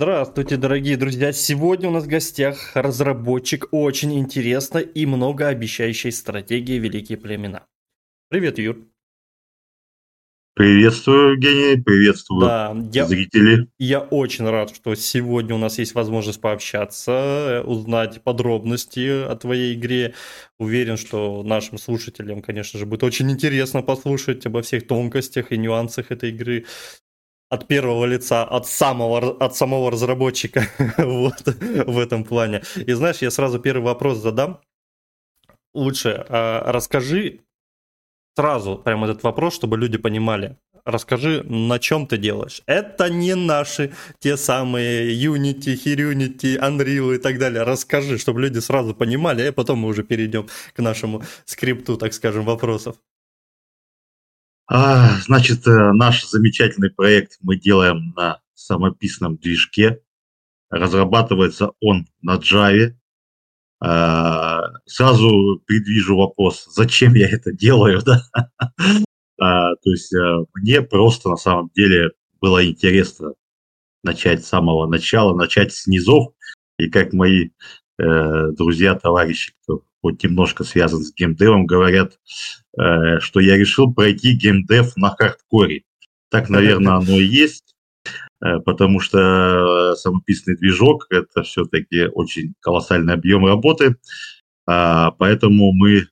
Здравствуйте, дорогие друзья! Сегодня у нас в гостях разработчик очень интересной и многообещающей стратегии «Великие племена». Привет, Юр! Приветствую, Евгений, приветствую Да, я, зрители. я очень рад, что сегодня у нас есть возможность пообщаться, узнать подробности о твоей игре. Уверен, что нашим слушателям, конечно же, будет очень интересно послушать обо всех тонкостях и нюансах этой игры от первого лица, от самого, от самого разработчика вот, в этом плане. И знаешь, я сразу первый вопрос задам. Лучше а, расскажи сразу прямо этот вопрос, чтобы люди понимали. Расскажи, на чем ты делаешь. Это не наши те самые Unity, Hirunity, Unreal и так далее. Расскажи, чтобы люди сразу понимали, а потом мы уже перейдем к нашему скрипту, так скажем, вопросов. А, значит, э, наш замечательный проект мы делаем на самописном движке. Разрабатывается он на Java. А, сразу предвижу вопрос, зачем я это делаю, да? А, то есть э, мне просто на самом деле было интересно начать с самого начала, начать с низов. И как мои э, друзья, товарищи, кто хоть немножко связан с геймдевом, говорят, что я решил пройти геймдев на хардкоре. Так, наверное, оно и есть, э, потому что самописный движок – это все-таки очень колоссальный объем работы, а, поэтому мы,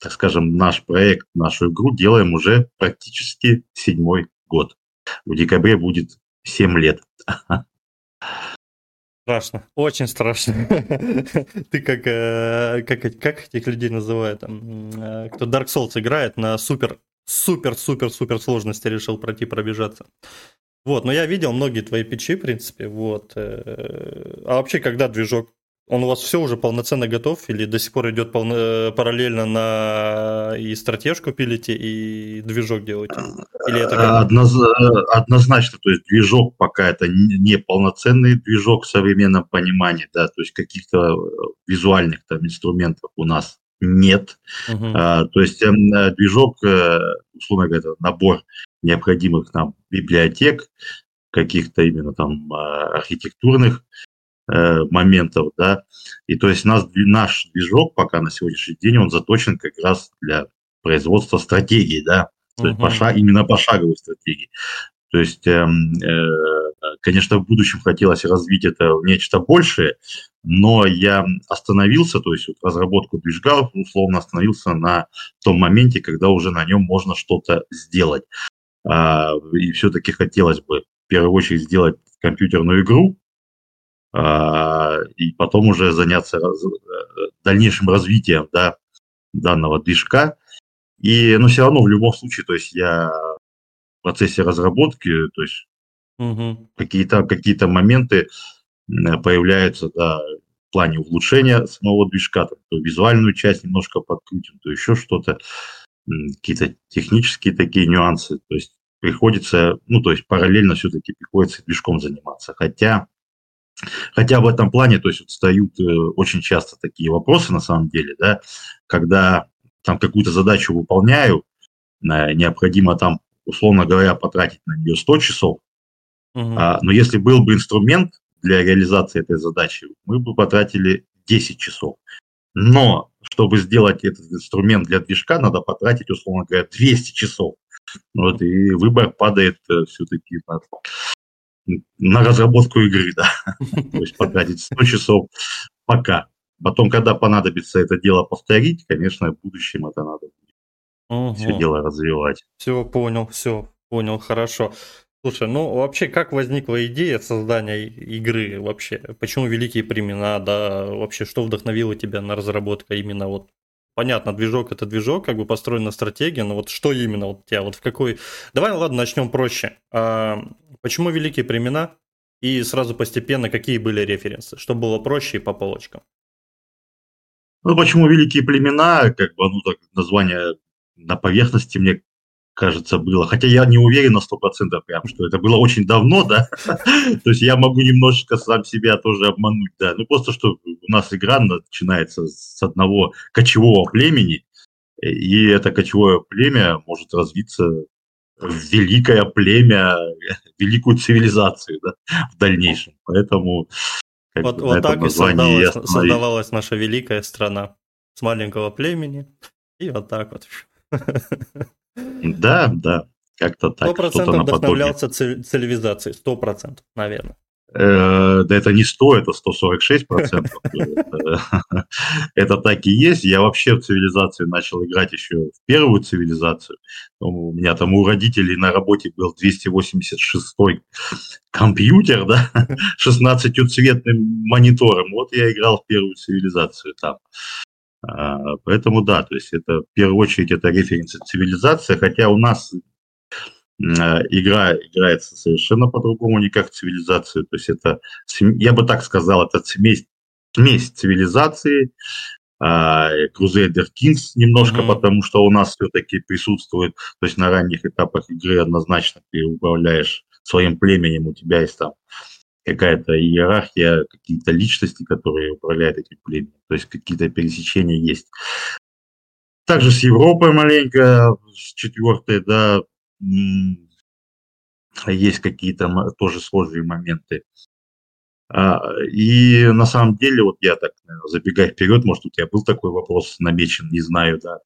так скажем, наш проект, нашу игру делаем уже практически седьмой год. В декабре будет семь лет. Страшно, очень страшно. Ты как, э, как, как этих людей называют? Э, кто Dark Souls играет на супер, супер, супер, супер сложности решил пройти, пробежаться. Вот, но я видел многие твои печи, в принципе, вот. Э, а вообще, когда движок он у вас все уже полноценно готов или до сих пор идет полно, параллельно на и стратежку пилите, и движок делаете? Или это как? Одноз... Однозначно, то есть движок пока это не полноценный движок в современном понимании, да, то есть каких-то визуальных там инструментов у нас нет. Угу. А, то есть э, движок, э, условно говоря, набор необходимых нам библиотек, каких-то именно там архитектурных Э, моментов, да, и то есть нас, наш движок пока на сегодняшний день, он заточен как раз для производства стратегии, да, то uh-huh. есть поша, именно пошаговой стратегии. То есть, э, э, конечно, в будущем хотелось развить это в нечто большее, но я остановился, то есть вот разработку движка условно остановился на том моменте, когда уже на нем можно что-то сделать. А, и все-таки хотелось бы в первую очередь сделать компьютерную игру, и потом уже заняться э, дальнейшим развитием да, данного движка. И, но все равно в любом случае, то есть я в процессе разработки, то есть угу. какие-то какие моменты появляются, да, в плане улучшения самого движка, там, то визуальную часть немножко подкрутим, то еще что-то, какие-то технические такие нюансы, то есть приходится, ну, то есть параллельно все-таки приходится движком заниматься, хотя Хотя в этом плане, то есть вот встают э, очень часто такие вопросы на самом деле, да, когда там какую-то задачу выполняю, необходимо там, условно говоря, потратить на нее 100 часов, угу. а, но если был бы инструмент для реализации этой задачи, мы бы потратили 10 часов. Но чтобы сделать этот инструмент для движка, надо потратить, условно говоря, 200 часов. Вот, и выбор падает э, все-таки на на разработку игры, да. То есть потратить 100 часов пока. Потом, когда понадобится это дело повторить, конечно, в будущем это надо будет все дело развивать. Все, понял, все, понял, хорошо. Слушай, ну вообще, как возникла идея создания игры вообще? Почему великие племена, да? Вообще, что вдохновило тебя на разработку именно вот понятно, движок это движок, как бы построена стратегия, но вот что именно вот тебя, вот в какой... Давай, ладно, начнем проще. А, почему великие племена? И сразу постепенно, какие были референсы, чтобы было проще и по полочкам. Ну, почему великие племена, как бы, ну, так, название на поверхности мне кажется, было. Хотя я не уверен на 100% прям, что это было очень давно, да. То есть я могу немножечко сам себя тоже обмануть, да. Ну, просто что у нас игра начинается с одного кочевого племени, и это кочевое племя может развиться великое племя, великую цивилизацию да, в дальнейшем. Поэтому вот, вот так и создавалась, создавалась наша великая страна с маленького племени. И вот так вот. Да, да, как-то так. Сто процентов вдохновлялся цивилизацией, сто процентов, наверное. Э, да это не 100, это 146 процентов. Это так и есть. Я вообще в цивилизации начал играть еще в первую цивилизацию. У меня там у родителей на работе был 286 компьютер, да, 16-цветным монитором. Вот я играл в первую цивилизацию там. А, поэтому да, то есть это в первую очередь это референс цивилизация, хотя у нас Э, игра играется совершенно по-другому, не как цивилизацию. То есть это, я бы так сказал, это смесь, смесь цивилизации, Crusader Kings немножко, mm-hmm. потому что у нас все-таки присутствует, то есть на ранних этапах игры однозначно ты управляешь своим племенем, у тебя есть там какая-то иерархия, какие-то личности, которые управляют этим племенем, то есть какие-то пересечения есть. Также с Европой маленько, с четвертой, да, есть какие-то тоже схожие моменты. А, и на самом деле, вот я так, забегая вперед, может, у тебя был такой вопрос намечен, не знаю, да.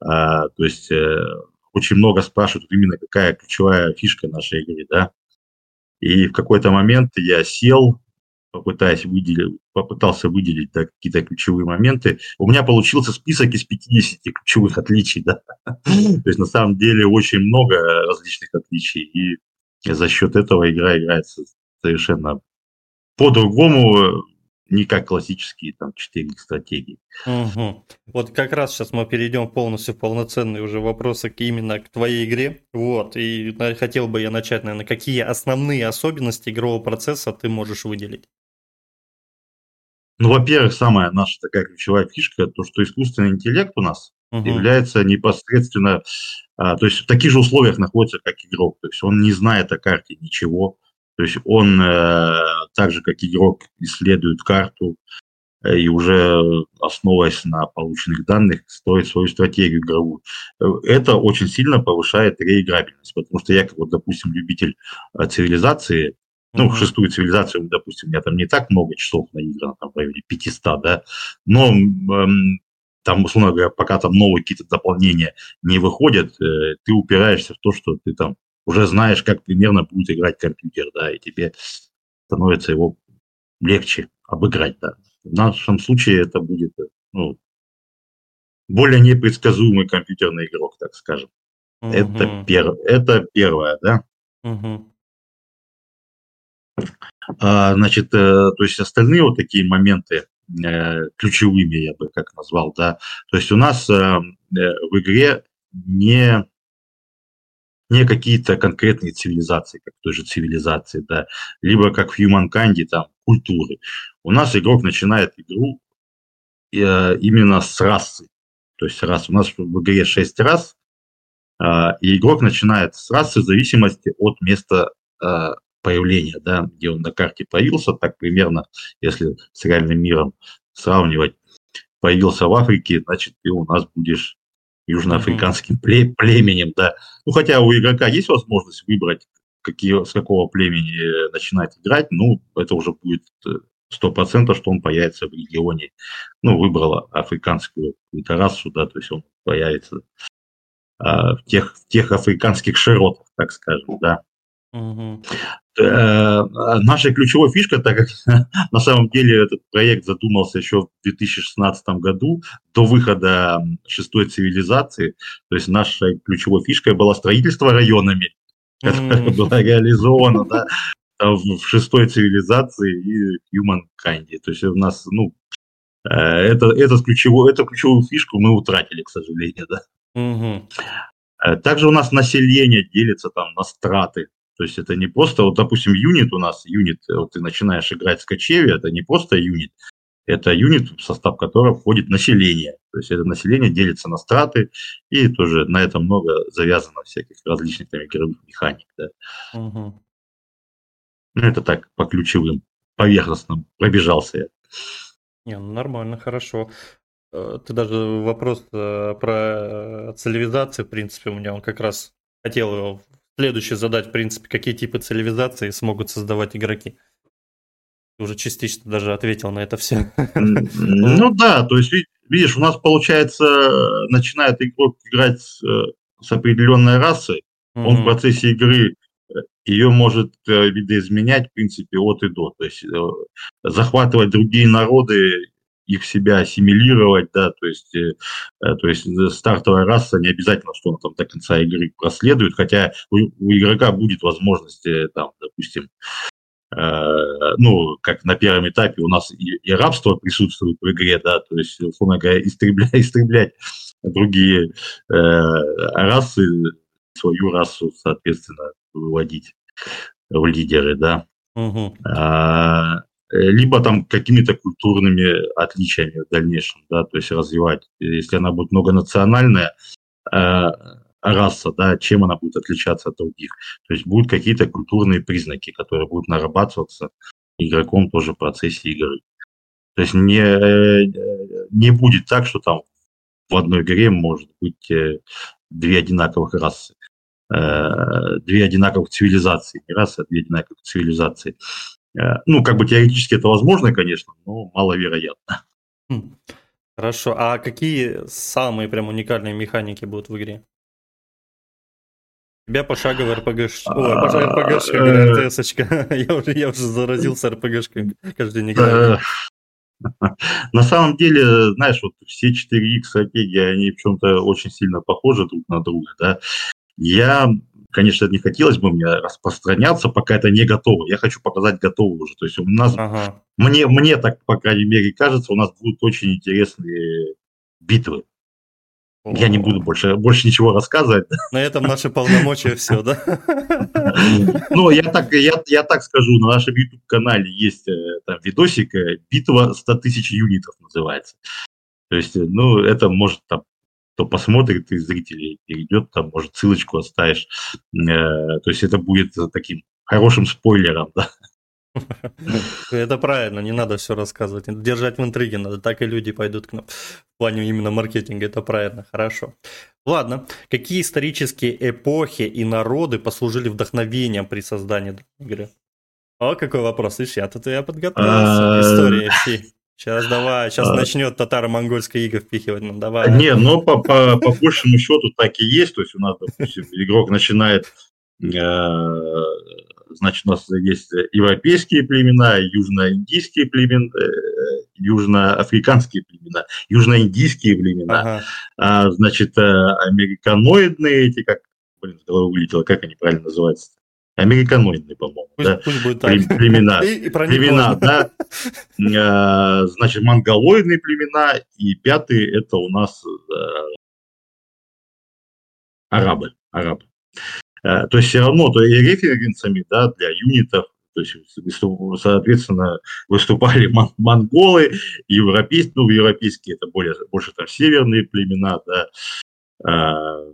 А, то есть э, очень много спрашивают именно какая ключевая фишка нашей игры, да. И в какой-то момент я сел, попытаясь выделить, попытался выделить да, какие-то ключевые моменты. У меня получился список из 50 ключевых отличий. Да? То есть на самом деле очень много различных отличий. И за счет этого игра играется совершенно по-другому, не как классические там четыре стратегии. Угу. Вот как раз сейчас мы перейдем полностью в полноценные уже вопросы именно к твоей игре. Вот, и хотел бы я начать, наверное, какие основные особенности игрового процесса ты можешь выделить? Ну, во-первых, самая наша такая ключевая фишка, то, что искусственный интеллект у нас угу. является непосредственно, а, то есть в таких же условиях находится, как игрок. То есть он не знает о карте ничего. То есть он, э, так же, как игрок, исследует карту э, и уже основываясь на полученных данных, строит свою стратегию игровую. Это очень сильно повышает реиграбельность, потому что я, как вот, допустим, любитель э, цивилизации, ну, mm-hmm. шестую цивилизацию, допустим, у меня там не так много часов наиграно, там в районе 500, да, но эм, там, условно говоря, пока там новые какие-то дополнения не выходят, э, ты упираешься в то, что ты там уже знаешь, как примерно будет играть компьютер, да, и тебе становится его легче обыграть, да. В нашем случае это будет, ну, более непредсказуемый компьютерный игрок, так скажем. Mm-hmm. Это, пер... это первое, да. Mm-hmm. А, значит, э, то есть остальные вот такие моменты э, ключевыми, я бы как назвал, да. То есть у нас э, в игре не не какие-то конкретные цивилизации, как той же цивилизации, да, либо как в Humankind, там, культуры. У нас игрок начинает игру именно с расы. То есть раз, у нас в игре 6 рас, и игрок начинает с расы в зависимости от места появления, да, где он на карте появился, так примерно, если с реальным миром сравнивать, появился в Африке, значит, ты у нас будешь южноафриканским пле- племенем, да. Ну, хотя у игрока есть возможность выбрать, какие, с какого племени начинать играть, ну, это уже будет э, сто процентов, что он появится в регионе. Ну, выбрала африканскую какую-то расу, да, то есть он появится а, в, тех, в тех африканских широтах, так скажем, да. Угу. Э, наша ключевая фишка, так как на самом деле этот проект задумался еще в 2016 году, до выхода шестой цивилизации, то есть нашей ключевой фишкой было строительство районами, которое mm. было реализовано да, в шестой цивилизации и Humankind. То есть у нас, ну, э, это, этот ключевой, эту ключевую фишку мы утратили, к сожалению, да. Угу. Также у нас население делится там на страты. То есть это не просто, вот, допустим, юнит у нас, юнит, вот ты начинаешь играть в кочеве, это не просто юнит, это юнит, в состав которого входит население. То есть это население делится на страты, и тоже на этом много завязано всяких различных там, игровых механик. Да. Угу. Ну, это так, по ключевым, поверхностным пробежался я. Не, ну нормально, хорошо. Э, ты даже вопрос э, про цивилизацию, в принципе, у меня он как раз хотел его следующий задать, в принципе, какие типы цивилизации смогут создавать игроки. Ты уже частично даже ответил на это все. Ну да, то есть, видишь, у нас получается, начинает игрок играть с, э, с определенной расой, он в процессе игры э, ее может э, видоизменять, в принципе, от и до. То есть захватывать другие народы их в себя ассимилировать, да, то есть, э, э то есть стартовая раса не обязательно, что он там до конца игры проследует, хотя у, у игрока будет возможность, э, там, допустим, э, ну, как на первом этапе у нас и, и рабство присутствует в игре, да, то есть, условно говоря, истреблять, истреблять другие э, расы, свою расу, соответственно, выводить в лидеры, да. Угу. А, либо там какими-то культурными отличиями в дальнейшем, да, то есть развивать. Если она будет многонациональная э, раса, да, чем она будет отличаться от других. То есть будут какие-то культурные признаки, которые будут нарабатываться игроком тоже в процессе игры. То есть не, э, не будет так, что там в одной игре может быть э, две одинаковых расы две одинаковых цивилизации, не расы, а две одинаковых цивилизации. Э, ну, как бы теоретически это возможно, конечно, но маловероятно. Хм. Хорошо. А какие самые прям уникальные механики будут в игре? У тебя пошаговая РПГ... Ой, РПГшка, РТСочка. Я уже, я уже заразился РПГшкой каждый день играю. На самом деле, знаешь, вот все 4X стратегии, они в чем-то очень сильно похожи друг на друга, да. Я конечно, не хотелось бы мне распространяться, пока это не готово. Я хочу показать готово уже. То есть у нас, ага. мне, мне так, по крайней мере, кажется, у нас будут очень интересные битвы. О. Я не буду больше, больше ничего рассказывать. На этом наши полномочия все, да? Ну, я так, я, я так скажу, на нашем YouTube-канале есть э, там видосик «Битва 100 тысяч юнитов» называется. То есть, ну, это может там кто посмотрит из зрителей, перейдет, там, может, ссылочку оставишь. Э, то есть это будет таким хорошим спойлером, да. Это правильно, не надо все рассказывать. Держать в интриге надо, так и люди пойдут к нам. В плане именно маркетинга, это правильно, хорошо. Ладно, какие исторические эпохи и народы послужили вдохновением при создании игры? О, какой вопрос, видишь, я тут я подготовился. А, История всей. Сейчас давай, сейчас а, начнет татаро-монгольское иго впихивать нам, давай. Не, но по, по, по большему счету так и есть. То есть у нас, допустим, игрок начинает, э, значит, у нас есть европейские племена, южноиндийские племена, э, южноафриканские племена, южноиндийские племена, ага. а, значит, э, американоидные эти, как, блин, с головы вылетело, как они правильно называются? Американоидные, по-моему, пусть, да, пусть будет так. племена, и, и племена, да, а, значит, монголоидные племена, и пятый это у нас э, арабы, арабы. Э, то есть все равно, то и референсами, да, для юнитов, то есть, соответственно, выступали монголы, европейские, ну, европейские это более, больше там северные племена, да, а,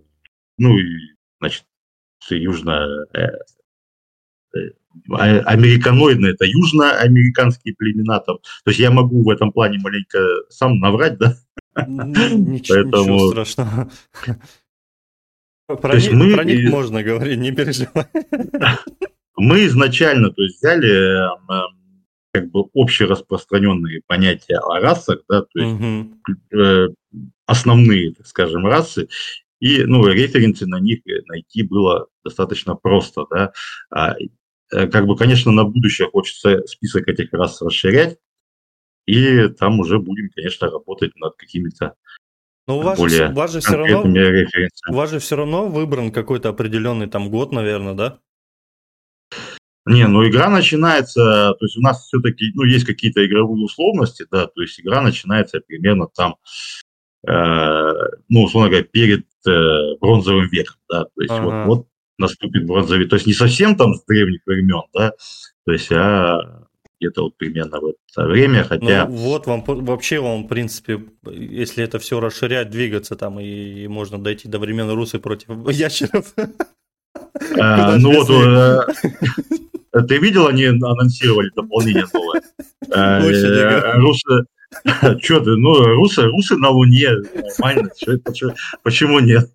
ну, и, значит, южно, американоидные, это южноамериканские племена там. То есть я могу в этом плане маленько сам наврать, да? Ничего, Поэтому... ничего страшного. Про, них, мы... про них можно говорить, не переживай. Мы изначально то есть, взяли эм, как бы общераспространенные понятия о расах, да, то есть угу. основные, так скажем, расы, и ну, референсы на них найти было достаточно просто. Да. А, Э, как бы, конечно, на будущее хочется список этих раз расширять, и там уже будем, конечно, работать над какими-то но у вас, более же, у вас же все равно, у вас же все равно выбран какой-то определенный там год, наверное, да? Не, ну игра начинается, то есть у нас все-таки, ну, есть какие-то игровые условности, да, то есть игра начинается примерно там, э, ну, условно говоря, перед э, бронзовым веком, да, то есть ага. вот, вот наступит бронзовик. То есть не совсем там с древних времен, да, то есть, а где-то вот примерно в это время, хотя... Ну, вот вам, вообще вам, в принципе, если это все расширять, двигаться там, и, и можно дойти до времен русы против ящеров. А, ну вот, э, ты видел, они анонсировали дополнение новое? Э, русы, что ты, ну, русы, русы на Луне, нормально, почему нет?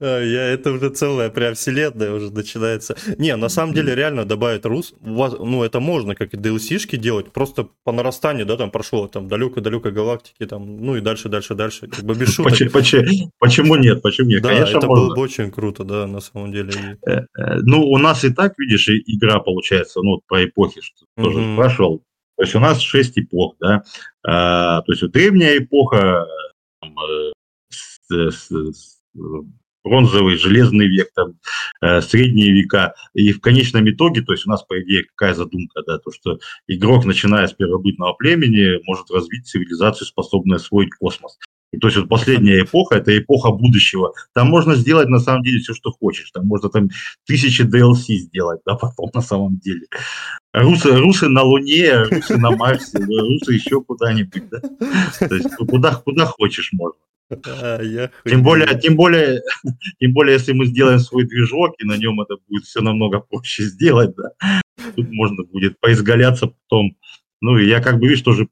Я, это уже целая прям вселенная уже начинается. Не, на самом деле реально добавить рус, ну это можно, как и DLC-шки делать, просто по нарастанию, да, там прошло там далеко-далеко галактики, там, ну и дальше, дальше, дальше, как бы без шуток. Почему, нет, почему нет? Да, Конечно, это можно. было бы очень круто, да, на самом деле. Э, э, ну, у нас и так, видишь, игра получается, ну, по эпохе, что тоже прошел. То есть у нас шесть эпох, да, а, то есть древняя эпоха, там, с, с, с, бронзовый, железный век, там, э, средние века. И в конечном итоге, то есть у нас, по идее, какая задумка, да, то, что игрок, начиная с первобытного племени, может развить цивилизацию, способную освоить космос. И, то есть вот последняя эпоха – это эпоха будущего. Там можно сделать на самом деле все, что хочешь. Там можно там тысячи DLC сделать, да, потом на самом деле. Русы, русы на Луне, русы на Марсе, русы еще куда-нибудь, да. То есть куда, куда хочешь можно. тем более, тем более, тем более, если мы сделаем свой движок, и на нем это будет все намного проще сделать, да. Тут можно будет поизгаляться потом. Ну, и я как бы, видишь, тоже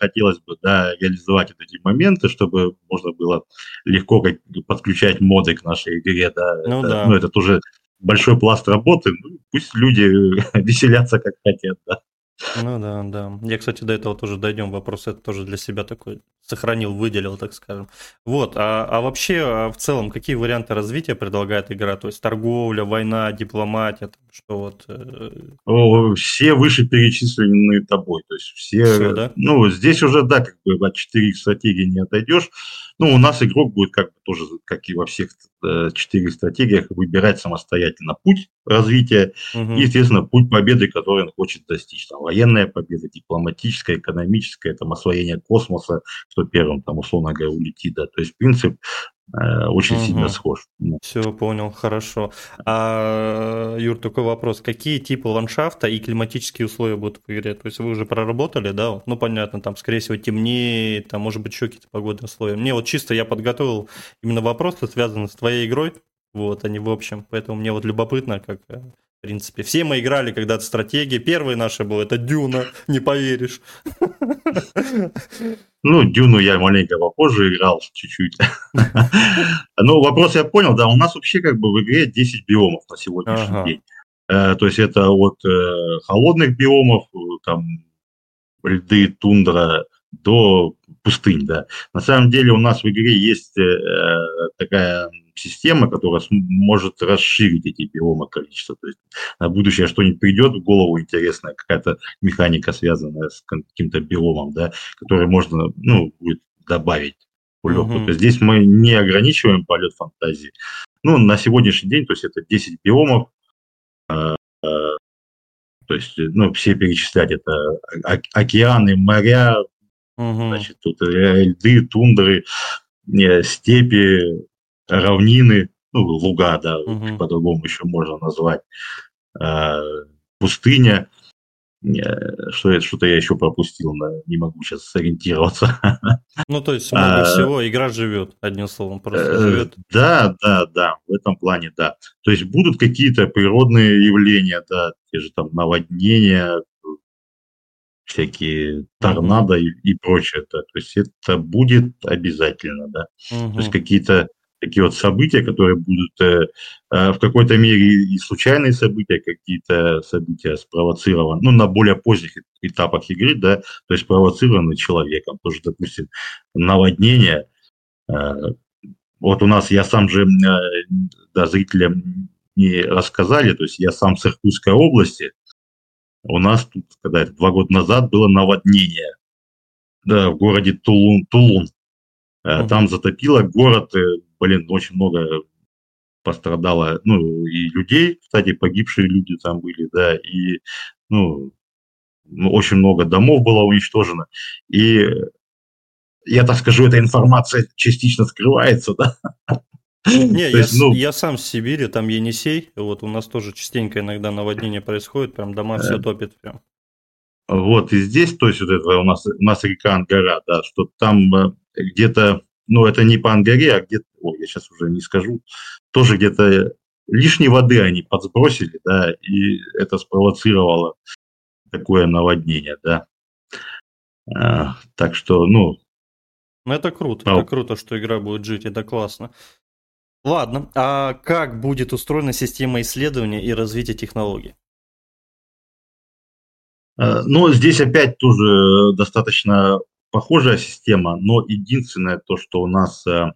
хотелось бы, да, реализовать эти моменты, чтобы можно было легко подключать моды к нашей игре, да. Ну, это, да. ну это тоже большой пласт работы. Ну, пусть люди веселятся как хотят, да. Ну да, да. Я, кстати, до этого тоже дойдем. Вопрос это тоже для себя такой сохранил, выделил, так скажем. Вот, а, а вообще, а в целом, какие варианты развития предлагает игра? То есть торговля, война, дипломатия, что вот... Э... Все вышеперечисленные тобой. То есть все... все да? Ну, здесь уже, да, как бы от 4 стратегии не отойдешь. Ну, у нас игрок будет как бы тоже, как и во всех э, четырех стратегиях, выбирать самостоятельно путь развития угу. и, естественно, путь победы, который он хочет достичь. Там, военная победа, дипломатическая, экономическая, там, освоение космоса, что первым, там, условно говоря, улетит. Да. То есть принцип Э, очень угу. сильно схож. Все, понял, хорошо. А, Юр, такой вопрос. Какие типы ландшафта и климатические условия будут в игре? То есть вы уже проработали, да? Ну, понятно, там, скорее всего, темнее, там, может быть, еще какие-то погодные условия. Мне вот чисто я подготовил именно вопросы, связанные с твоей игрой, вот, они в общем. Поэтому мне вот любопытно, как э, в принципе, все мы играли когда-то стратегии. Первый наш был это Дюна, не поверишь. Ну, Дюну я маленько попозже играл, чуть-чуть. Ну, вопрос я понял, да, у нас вообще как бы в игре 10 биомов на сегодняшний день. Э, то есть это от э, холодных биомов, там, льды, тундра, до пустынь, да. На самом деле у нас в игре есть э, такая система, которая может расширить эти биомы количество. То есть на будущее что-нибудь придет в голову интересная, какая-то механика, связанная с каким-то биомом, да, который можно, ну, будет добавить полету. Угу. То есть здесь мы не ограничиваем полет фантазии. Ну, на сегодняшний день, то есть это 10 биомов, э, э, то есть, ну, все перечислять это океаны, моря, угу. значит, тут льды, тундры, степи, равнины, ну, луга, да, угу. по-другому еще можно назвать, э, пустыня, э, что что-то я еще пропустил, не могу сейчас сориентироваться. Ну, то есть много а, всего, игра живет, одним словом, просто э, живет. Да, да, да, в этом плане, да. То есть будут какие-то природные явления, да, те же там наводнения, всякие торнадо и, и прочее, да. То есть это будет обязательно, да. Угу. То есть какие-то такие вот события, которые будут э, э, в какой-то мере и случайные события, какие-то события спровоцированы, ну, на более поздних этапах игры, да, то есть спровоцированы человеком. Тоже, допустим, наводнение. Э, вот у нас, я сам же, э, да, зрителям не рассказали, то есть я сам с Иркутской области, у нас тут, когда это два года назад было наводнение да, в городе Тулун, Тулун. Угу. Там затопило город, э, блин, очень много пострадало, ну, и людей, кстати, погибшие люди там были, да, и, ну, ну очень много домов было уничтожено. И я так скажу, эта информация частично скрывается, да. Не, я, ну... я сам с Сибири, там Енисей, вот у нас тоже частенько иногда наводнение происходит, прям дома все топит прям. Вот, и здесь, то есть вот это у нас, у нас река Ангара, да, что там э, где-то ну, это не по Ангаре, а где-то, ой, я сейчас уже не скажу, тоже где-то лишней воды они подсбросили, да, и это спровоцировало такое наводнение, да. А, так что, ну... Ну, это круто, а... это круто, что игра будет жить, это классно. Ладно, а как будет устроена система исследования и развития технологий? Э, ну, здесь опять тоже достаточно похожая система, но единственное то, что у нас, э,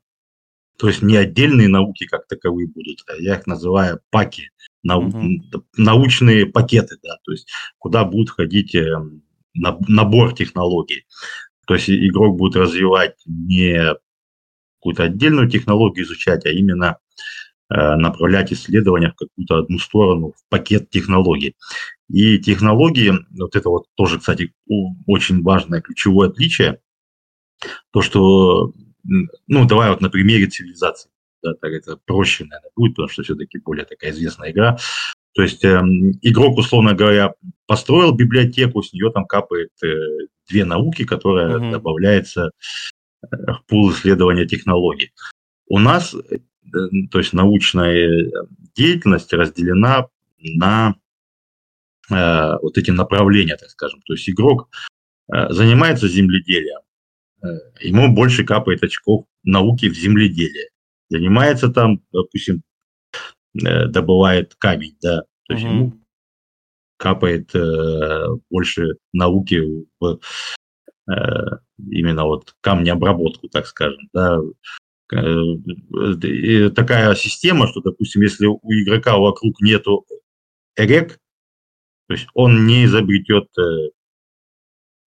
то есть не отдельные науки как таковые будут, а я их называю паки, нау, угу. научные пакеты, да, то есть куда будет входить э, набор технологий. То есть игрок будет развивать не какую-то отдельную технологию изучать, а именно э, направлять исследования в какую-то одну сторону, в пакет технологий. И технологии, вот это вот тоже, кстати, очень важное ключевое отличие, то, что, ну, давай вот на примере цивилизации, да, так это проще, наверное, будет, потому что все-таки более такая известная игра. То есть э, игрок, условно говоря, построил библиотеку, с нее там капает э, две науки, которая угу. добавляется в пул исследования технологий. У нас, э, то есть научная деятельность разделена на э, вот эти направления, так скажем. То есть игрок э, занимается земледелием, э, ему больше капает очков науки в земледелии. Занимается там, допустим, э, добывает камень, да, то есть угу. ему капает э, больше науки в Э, именно вот камнеобработку, так скажем, да, и такая система, что, допустим, если у игрока вокруг нету эрек, то есть он не изобретет э,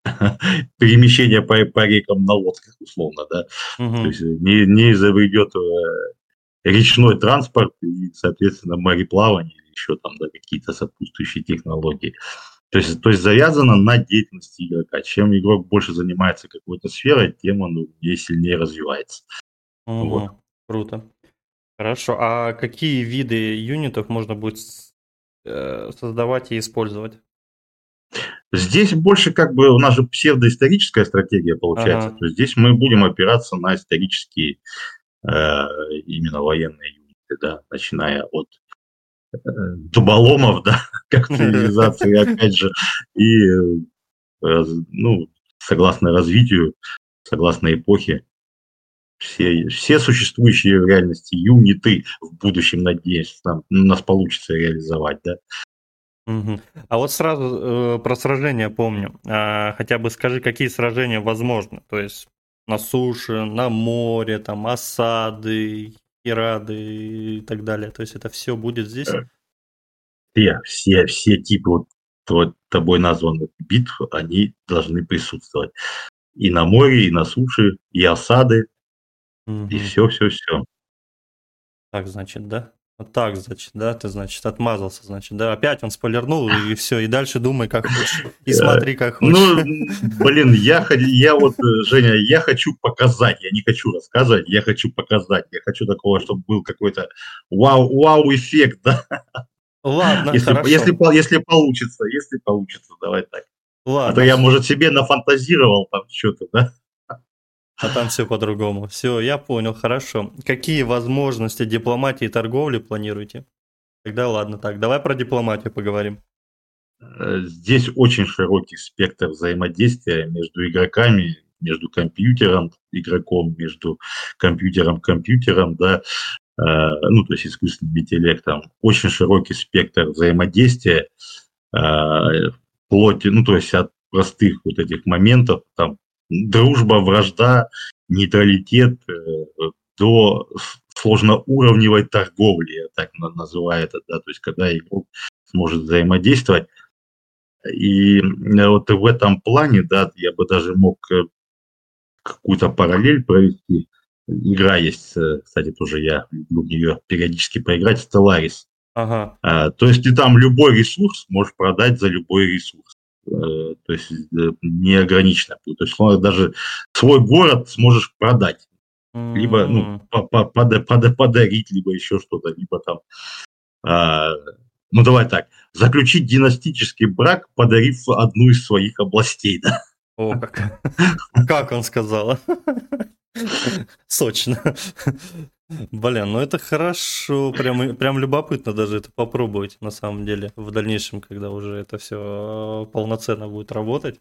перемещение по, по рекам на лодках, условно, да, угу. то есть не, не изобретет э, речной транспорт и, соответственно, мореплавание еще там, да, какие-то сопутствующие технологии. То есть, то есть завязано на деятельности игрока. Чем игрок больше занимается какой-то сферой, тем он ей сильнее развивается. Угу, вот. Круто. Хорошо. А какие виды юнитов можно будет э, создавать и использовать? Здесь больше как бы у нас же псевдоисторическая стратегия получается. Ага. То есть здесь мы будем опираться на исторические э, именно военные юниты, да, начиная от дуболомов, да, как цивилизации, опять же, и, э, ну, согласно развитию, согласно эпохе, все, все существующие в реальности юниты в будущем, надеюсь, там, у нас получится реализовать, да. Угу. А вот сразу э, про сражения помню. А, хотя бы скажи, какие сражения возможны? То есть на суше, на море, там осады, Ирады и так далее. То есть это все будет здесь? Э, все, все, все типы вот, вот тобой названных битв, они должны присутствовать. И на море, и на суше, и осады, угу. и все, все, все. Так, значит, да? Вот так, значит, да, ты, значит, отмазался, значит, да, опять он спойлернул, и все, и дальше думай, как хочешь, и смотри, как ну, хочешь. Ну, блин, я, я вот, Женя, я хочу показать, я не хочу рассказывать, я хочу показать, я хочу такого, чтобы был какой-то вау, вау-эффект, да. Ладно, если, хорошо. Если, если получится, если получится, давай так. Ладно. А то я, может, себе нафантазировал там что-то, да? А там все по-другому. Все, я понял, хорошо. Какие возможности дипломатии и торговли планируете? Тогда ладно, так, давай про дипломатию поговорим. Э, здесь очень широкий спектр взаимодействия между игроками, между компьютером, игроком, между компьютером, компьютером, да, э, ну, то есть искусственным интеллектом. Очень широкий спектр взаимодействия, э, вплоть, ну, то есть от простых вот этих моментов, там, дружба, вражда, нейтралитет э, до сложноуровневой торговли, я так называю это, да, то есть когда игрок сможет взаимодействовать. И э, вот в этом плане, да, я бы даже мог э, какую-то параллель провести. Игра есть, кстати, тоже я люблю в нее периодически поиграть, Stellaris. Ага. А, то есть ты там любой ресурс можешь продать за любой ресурс. Э, то есть э, неограниченно. То есть даже свой город сможешь продать. Либо ну, подарить, либо еще что-то, либо там а, ну давай так, заключить династический брак, подарив одну из своих областей, да. О, как, как он сказал. Сочно. Блин, ну это хорошо, прям, прям любопытно даже это попробовать на самом деле в дальнейшем, когда уже это все полноценно будет работать.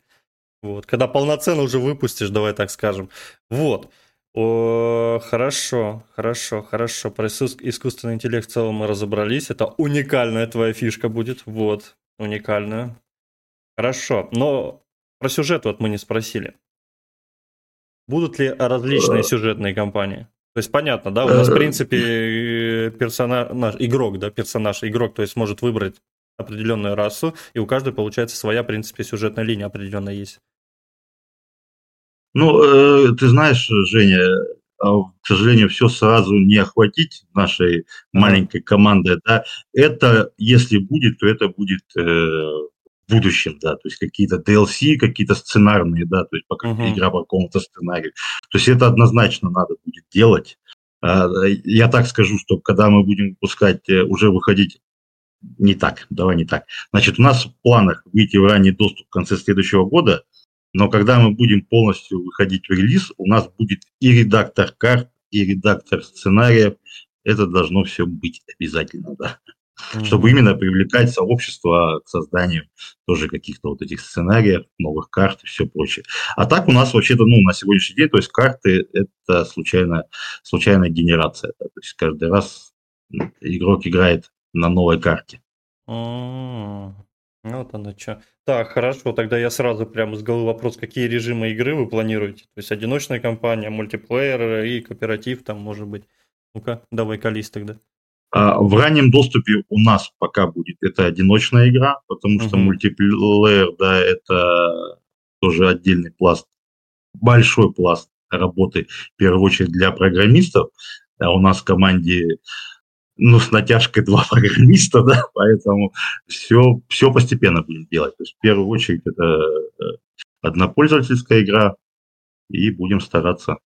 Вот, когда полноценно уже выпустишь, давай так скажем. Вот. О, хорошо, хорошо, хорошо. Про искусственный интеллект в целом мы разобрались. Это уникальная твоя фишка будет. Вот, уникальная. Хорошо, но про сюжет вот мы не спросили. Будут ли различные э. сюжетные кампании? То есть понятно, да, у нас в э. принципе персонаж, игрок, да, персонаж, игрок, то есть может выбрать определенную расу, и у каждой получается своя, в принципе, сюжетная линия определенная есть. Ну, э, ты знаешь, Женя, а, к сожалению, все сразу не охватить нашей маленькой командой, да, это, если будет, то это будет э, будущем, да, то есть какие-то DLC, какие-то сценарные, да, то есть пока uh-huh. игра по какому-то сценарию. То есть это однозначно надо будет делать. А, я так скажу, что когда мы будем выпускать, э, уже выходить не так, давай не так. Значит, у нас в планах выйти в ранний доступ в конце следующего года, но когда мы будем полностью выходить в релиз, у нас будет и редактор карт, и редактор сценариев. Это должно все быть обязательно, да mm-hmm. чтобы именно привлекать сообщество к созданию тоже каких-то вот этих сценариев, новых карт и все прочее. А так у нас вообще-то, ну, на сегодняшний день, то есть карты – это случайная, случайная генерация. Да, то есть каждый раз игрок играет на новой карте. Mm-hmm. Вот оно что. Так, хорошо, тогда я сразу прямо с головы вопрос, какие режимы игры вы планируете? То есть одиночная кампания, мультиплеер и кооператив там может быть. Ну-ка, давай колись тогда. А, в раннем доступе у нас пока будет это одиночная игра, потому что uh-huh. мультиплеер, да, это тоже отдельный пласт, большой пласт работы, в первую очередь для программистов. А у нас в команде ну, с натяжкой два программиста, да, поэтому все, все постепенно будем делать. То есть в первую очередь это э, однопользовательская игра, и будем стараться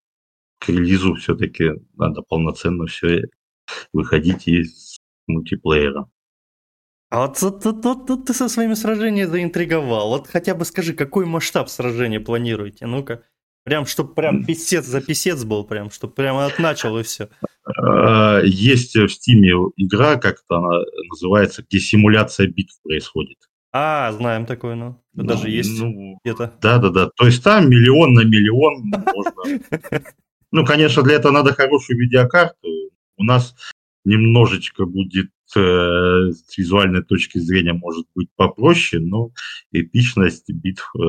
к релизу все-таки надо полноценно все выходить из мультиплеера. А вот тут, тут, тут, тут ты со своими сражениями заинтриговал. Вот хотя бы скажи, какой масштаб сражения планируете? Ну-ка. Прям, чтобы прям писец за писец был, прям, чтобы прямо от начал и все. А, есть в Стиме игра, как-то она называется, где симуляция битв происходит. А, знаем такое, ну. Даже ну, есть ну, где-то. Да-да-да. То есть там миллион на миллион можно. Ну, конечно, для этого надо хорошую видеокарту, у нас немножечко будет э, с визуальной точки зрения, может быть, попроще, но эпичность битв э,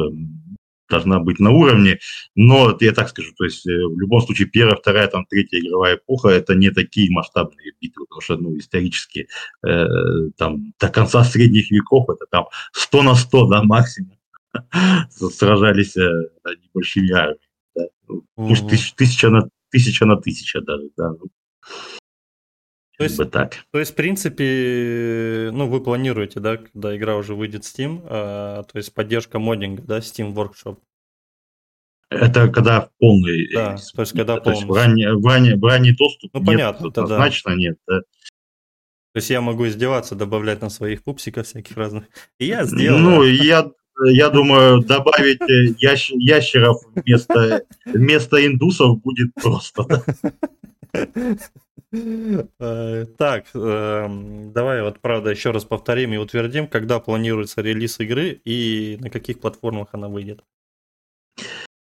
должна быть на уровне. Но я так скажу, то есть э, в любом случае первая, вторая, там третья игровая эпоха это не такие масштабные битвы, потому что ну, исторически э, там до конца средних веков это там 100 на 100, да, максимум сражались э, небольшими армиями. Да. Ну, тысяч, тысяча, на, тысяча на тысяча даже, да. То есть, так. То есть, в принципе, ну, вы планируете, да, когда игра уже выйдет в Steam, а, то есть поддержка моддинга, да, Steam Workshop? Это когда полный. Да, то есть когда полный. в, ранний, в, ранний, в ранний доступ ну, нет, понятно, однозначно да. нет. Да. То есть я могу издеваться, добавлять на своих пупсиков всяких разных. И я сделал. Ну, я, я думаю, добавить э, ящ, ящеров вместо, вместо индусов будет просто. Э, так, эм, давай вот, правда, еще раз повторим и утвердим, когда планируется релиз игры и на каких платформах она выйдет.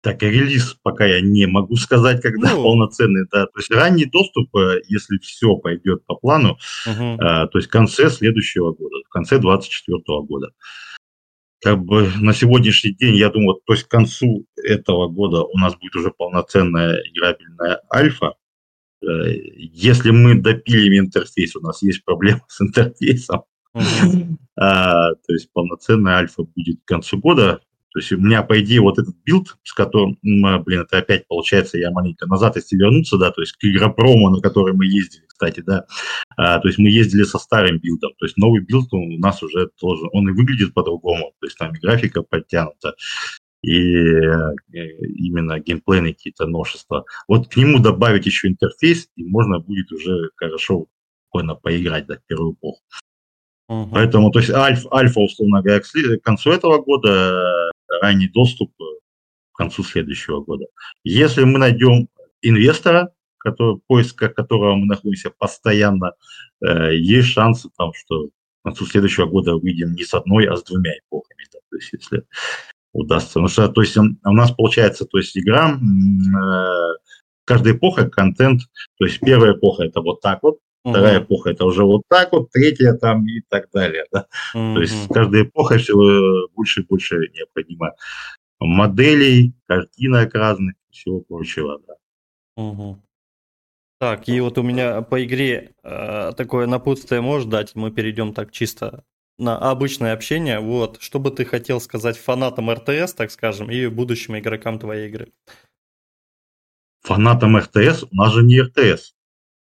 Так, релиз пока я не могу сказать, когда ну, полноценный, да. То есть ранний доступ, э, если все пойдет по плану, угу. то есть в конце следующего года, в конце 2024 года. Как бы на сегодняшний день, я думаю, то есть к концу этого года у нас будет уже полноценная играбельная альфа, если мы допилим интерфейс, у нас есть проблема с интерфейсом, а, то есть полноценная альфа будет к концу года. То есть у меня, по идее, вот этот билд, с которым, блин, это опять получается, я маленько назад, если вернуться, да, то есть к игропрому, на который мы ездили, кстати, да, а, то есть мы ездили со старым билдом, то есть новый билд у нас уже тоже, он и выглядит по-другому, то есть там и графика подтянута, и э, именно геймплейные какие-то новшества. Вот к нему добавить еще интерфейс, и можно будет уже хорошо спокойно поиграть да, в первую эпоху. Uh-huh. Поэтому, то есть альф, альфа, условно говоря, к концу этого года, ранний доступ к концу следующего года. Если мы найдем инвестора, который, в поисках которого мы находимся постоянно, э, есть шансы, там, что к концу следующего года выйдем не с одной, а с двумя эпохами. Да. То есть если удастся. Потому что, то есть, у нас получается, то есть, игра, э, каждая эпоха контент, то есть первая эпоха это вот так вот, вторая угу. эпоха это уже вот так вот, третья там и так далее. Да? Угу. То есть каждая эпоха все больше и больше необходимо моделей, картинок разных, всего прочего. Да. Угу. Так, и вот у меня по игре э, такое напутствие можешь дать? Мы перейдем так чисто на обычное общение. Вот, что бы ты хотел сказать фанатам РТС, так скажем, и будущим игрокам твоей игры? Фанатам РТС? У нас же не РТС.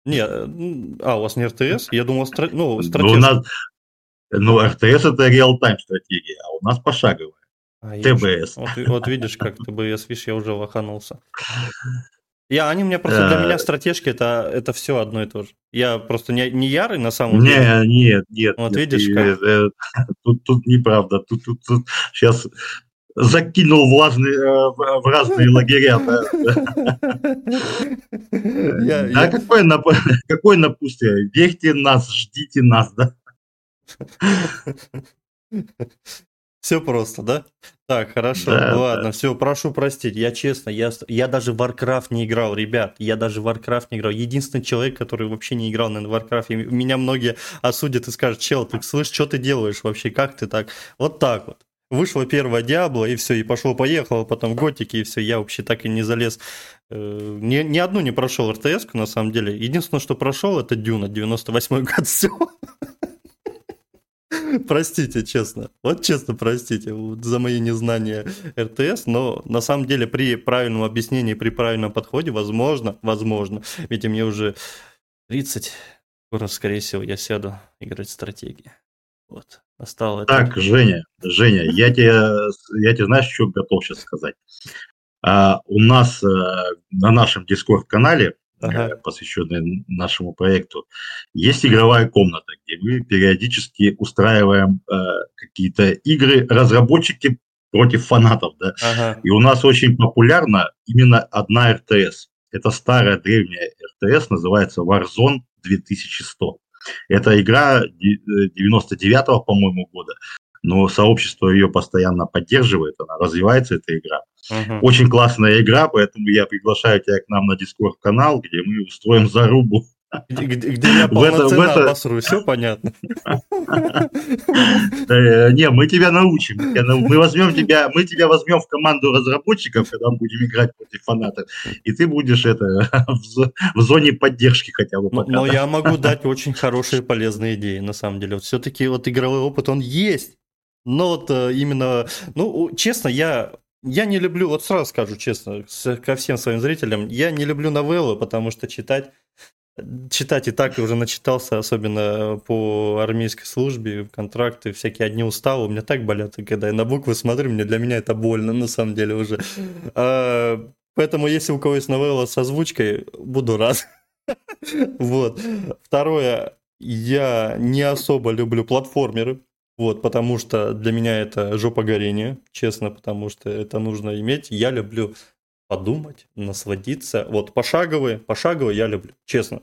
Не, а, у вас не РТС? Я думал, стра... ну, стратег... у нас... Ну, РТС это реал-тайм стратегия, а у нас пошаговая. А, ТБС. Вот, вот видишь, как ТБС, видишь, я уже лоханулся. Я, они мне просто для меня э. стратежки это, это все одно и то же. Я просто не, не ярый на самом не, деле. Нет, нет. Вот нет, видишь, как... Э, тут, тут неправда. Тут, тут, тут сейчас закинул э, в разные лагеря. Да, какое, нап... какое напутствие? Верьте нас, ждите нас, да? Все просто, да? Так, хорошо, да, ладно, да. все, прошу простить. Я честно, я, я даже в Warcraft не играл, ребят. Я даже в Warcraft не играл. Единственный человек, который вообще не играл на Warcraft. И меня многие осудят и скажут, чел, ты слышь, что ты делаешь вообще, как ты так? Вот так вот. Вышла первая Диабло, и все, и пошло-поехало, потом Готики, и все, я вообще так и не залез. Э, ни, ни одну не прошел РТС, на самом деле. Единственное, что прошел, это Дюна, 98 год, все. Простите, честно. Вот честно простите за мои незнания РТС, но на самом деле при правильном объяснении, при правильном подходе, возможно, возможно, ведь мне уже 30, скоро, скорее всего, я сяду играть стратегии. Вот, настало Так, это... Женя, Женя, я тебе, я тебе знаешь, что готов сейчас сказать? А, у нас а, на нашем Дискорд-канале ага. Э, посвященные нашему проекту. Есть игровая комната, где мы периодически устраиваем э, какие-то игры, разработчики против фанатов, да. Ага. И у нас очень популярна именно одна РТС. Это старая древняя РТС, называется Warzone 2100. Это игра 99-го, по-моему, года но сообщество ее постоянно поддерживает, она развивается, эта игра. Uh-huh. Очень классная игра, поэтому я приглашаю тебя к нам на Дискорд-канал, где мы устроим зарубу. Где, где я полноценно это, обосру, все понятно. Э, не, мы тебя научим. Мы возьмем тебя, мы тебя возьмем в команду разработчиков, когда будем играть против фанатов, и ты будешь это в зоне поддержки хотя бы. Но я могу дать очень хорошие полезные идеи, на самом деле. Все-таки вот игровой опыт, он есть. Но вот э, именно, ну, честно, я я не люблю, вот сразу скажу честно, ко всем своим зрителям, я не люблю новеллы, потому что читать, читать и так уже начитался, особенно по армейской службе, контракты, всякие одни уставы, у меня так болят, и когда я на буквы смотрю, мне для меня это больно, на самом деле уже. А, поэтому, если у кого есть новелла с озвучкой, буду рад. Вот. Второе, я не особо люблю платформеры, вот, потому что для меня это жопа горения, честно, потому что это нужно иметь. Я люблю подумать, насладиться. Вот пошаговые, пошаговые я люблю, честно.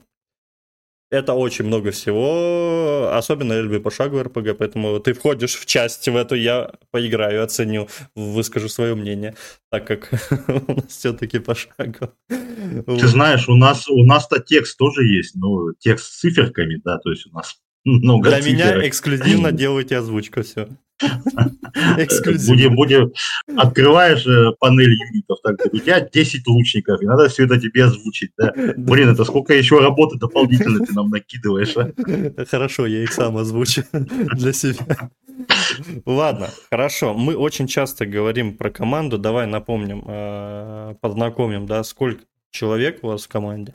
Это очень много всего, особенно я люблю пошаговый РПГ, поэтому ты входишь в часть в эту, я поиграю, оценю, выскажу свое мнение, так как у нас все-таки пошагово. Ты знаешь, у нас у нас-то текст тоже есть, ну, текст с циферками, да, то есть у нас много Для циферок. меня эксклюзивно делайте озвучку, все. Эксклюзивно. Будем, будем, открываешь э, панель юнитов, так, у тебя 10 лучников, и надо все это тебе озвучить, да? Блин, это сколько еще работы дополнительно ты нам накидываешь, а? Хорошо, я их сам озвучу для себя. Ладно, хорошо. Мы очень часто говорим про команду. Давай напомним, э, познакомим, да, сколько человек у вас в команде?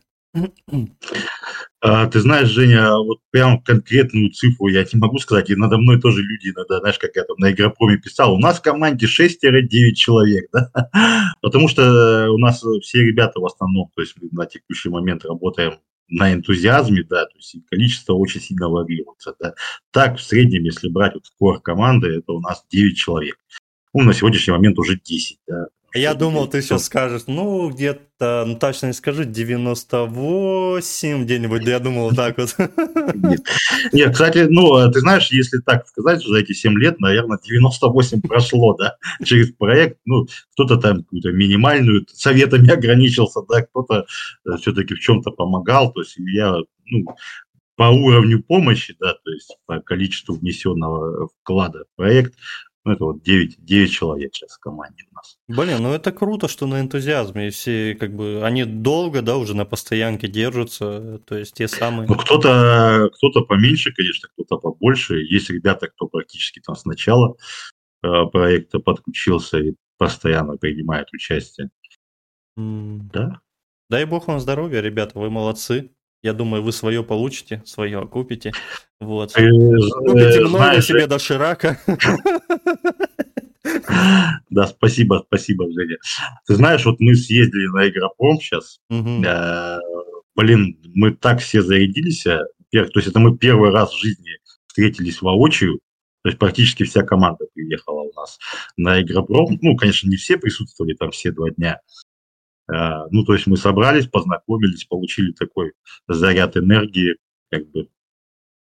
А, ты знаешь, Женя, вот прям конкретную цифру я не могу сказать, и надо мной тоже люди иногда, знаешь, как я там на Игропроме писал, у нас в команде 6-9 человек, да, потому что у нас все ребята в основном, то есть мы на текущий момент работаем на энтузиазме, да, то есть количество очень сильно варьируется, да. Так, в среднем, если брать вот core команды, это у нас 9 человек. Ну, на сегодняшний момент уже 10, да, Я думал, ты сейчас скажешь, ну, где-то, ну, точно не скажу, 98 где-нибудь, да я думал так вот. Нет. Нет, кстати, ну, ты знаешь, если так сказать, за эти 7 лет, наверное, 98 прошло, да, через проект, ну, кто-то там какую-то минимальную советами ограничился, да, кто-то э, все-таки в чем-то помогал, то есть я, ну, по уровню помощи, да, то есть по количеству внесенного вклада в проект, ну, это вот 9, 9 человек сейчас в команде у нас. Блин, ну это круто, что на энтузиазме. Все как бы, они долго, да, уже на постоянке держатся, то есть те самые... Ну, кто-то кто поменьше, конечно, кто-то побольше. Есть ребята, кто практически там с начала э, проекта подключился и постоянно принимает участие. Mm. Да. Дай бог вам здоровья, ребята, вы молодцы. Я думаю, вы свое получите, свое окупите. Вот. Купите э, много знаешь, себе доширака. Да, спасибо, спасибо, Женя. Ты знаешь, вот мы съездили на Игропром сейчас. Э, блин, мы так все зарядились. Э, то есть это мы первый раз в жизни встретились воочию. То есть практически вся команда приехала у нас на Игропром. Ну, конечно, не все присутствовали там все два дня. Э, ну, то есть мы собрались, познакомились, получили такой заряд энергии, как бы